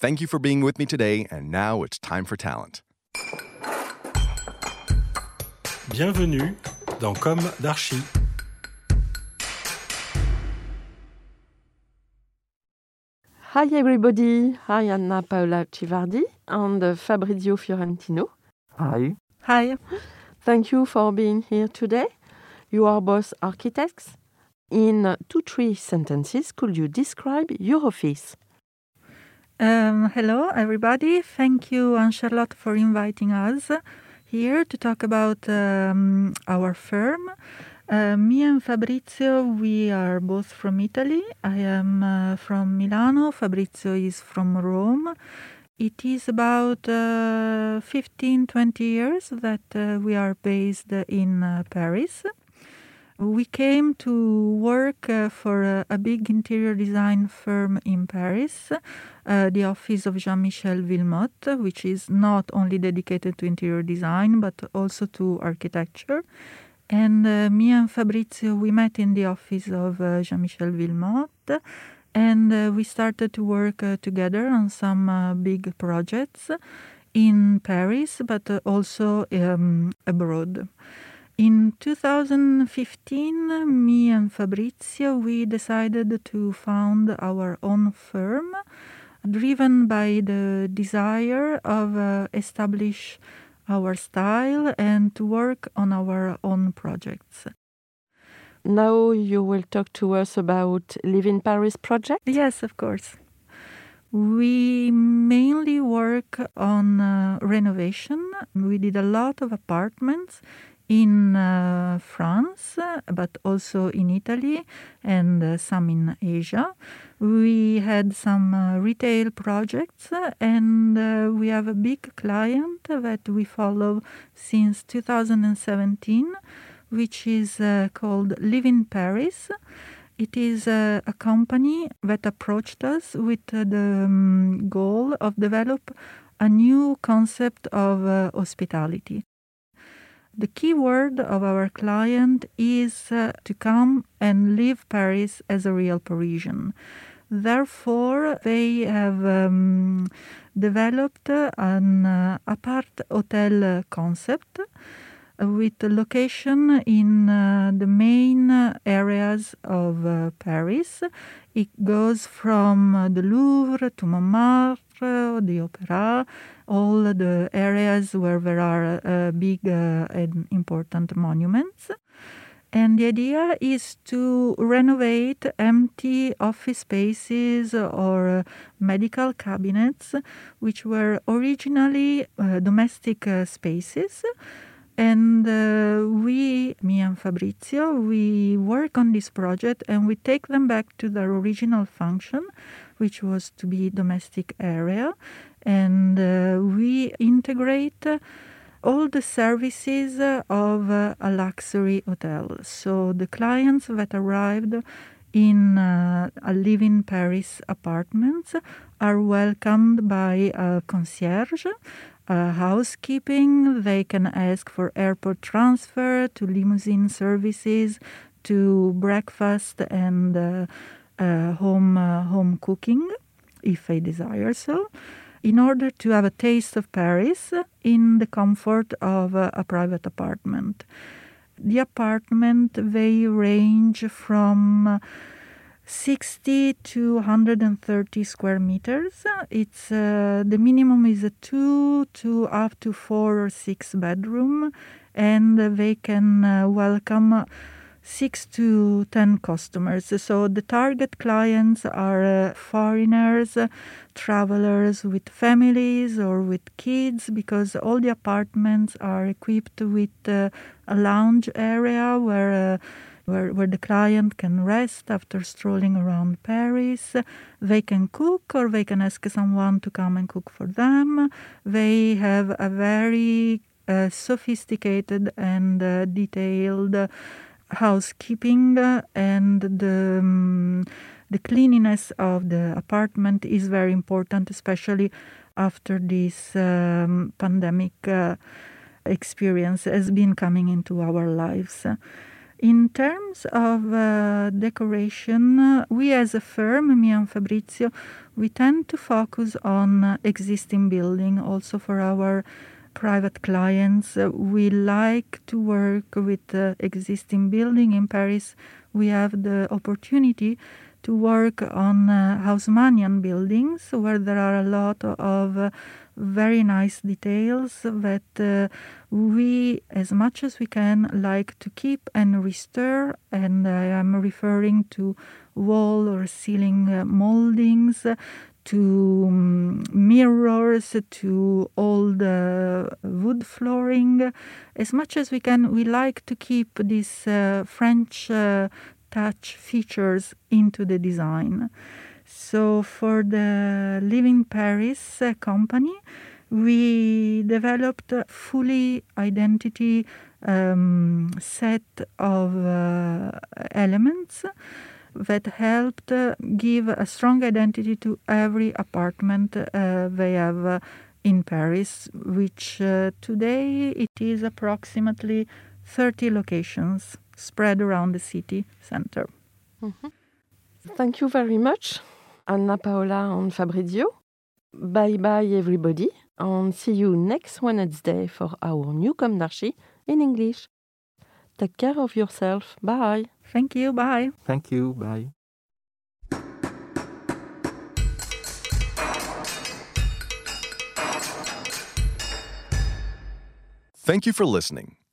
Thank you for being with me today, and now it's time for talent. Bienvenue dans Com d'Archi. Hi everybody, hi Anna Paola Civardi and Fabrizio Fiorentino. Hi. Hi. Thank you for being here today. You are both architects. In two, three sentences, could you describe your office? Um, hello, everybody. Thank you, Anne Charlotte, for inviting us here to talk about um, our firm. Uh, me and Fabrizio, we are both from Italy. I am uh, from Milano. Fabrizio is from Rome. It is about uh, 15, 20 years that uh, we are based in uh, Paris. We came to work uh, for a, a, big interior design firm in Paris, uh, the office of Jean Michel Wilmotte, which is not only dedicated to interior design but also to architecture. And uh, me and Fabrizio, we met in the office of uh, Jean Michel Wilmotte and uh, we started to work uh, together on some big projects in Paris but also um, abroad. In 2015, me and Fabrizio, we decided to found our own firm, driven by the desire of uh, establish our style and to work on our own projects. Now you will talk to us about Live in Paris project? Yes, of course. We mainly work on uh, renovation. We did a lot of apartments in uh, France, but also in Italy and uh, some in Asia. We had some uh, retail projects, and uh, we have a big client that we follow since 2017, which is uh, called Live in Paris. It is uh, a company that approached us with the um, goal of develop a new concept of hospitality. The key word of our client is uh, to come and live Paris as a real Parisian. Therefore, they have um, developed an uh, apart hotel concept with location in uh, the main areas of uh, Paris. It goes from uh, the Louvre to Montmartre, the Opera, all the areas where there are uh, big uh, and important monuments. And the idea is to renovate empty office spaces or uh, medical cabinets, which were originally domestic spaces. And uh, we, me and Fabrizio, we work on this project and we take them back to their original function, which was to be domestic area and uh, we integrate all the services of a luxury hotel. So the clients that arrived in uh, a live in Paris apartments are welcomed by a concierge, a housekeeping. They can ask for airport transfer, to limousine services, to breakfast and uh, uh, home uh, home cooking, if they desire so in order to have a taste of Paris in the comfort of a private apartment. The apartment they range from 60 to 130 square meters. It's uh, the minimum is a two to up to four or six bedroom, and they can uh, welcome six to ten customers. So the target clients are uh, foreigners, uh, travelers with families or with kids, because all the apartments are equipped with uh, a lounge area where where, where the client can rest after strolling around Paris. They can cook or they can ask someone to come and cook for them. They have a very uh, sophisticated and uh, detailed housekeeping and the um, the cleanliness of the apartment is very important, especially after this um, pandemic uh, experience has been coming into our lives. In terms of uh, decoration, we as a firm, me and Fabrizio, we tend to focus on existing building also for our private clients. Uh, we like to work with existing building in Paris. We have the opportunity to work on uh, Haussmannian buildings where there are a lot of uh, very nice details that uh, we, as much as we can, like to keep and restore. And I am referring to wall or ceiling uh, moldings, to um, mirrors, to old uh, wood flooring. As much as we can, we like to keep this uh, French uh, touch features into the design. So for the Living Paris uh, company, we developed a fully identity um, set of uh, elements that helped uh, give a strong identity to every apartment uh, they have uh, in Paris, which today it is approximately 30 locations spread around the city center. Mm-hmm. Thank you very much, Anna Paola and Fabrizio. Bye bye, everybody, and see you next Wednesday for our new Com d'Archi in English. Take care of yourself. Bye. Thank you. Bye. Thank you. Bye. Thank you for listening.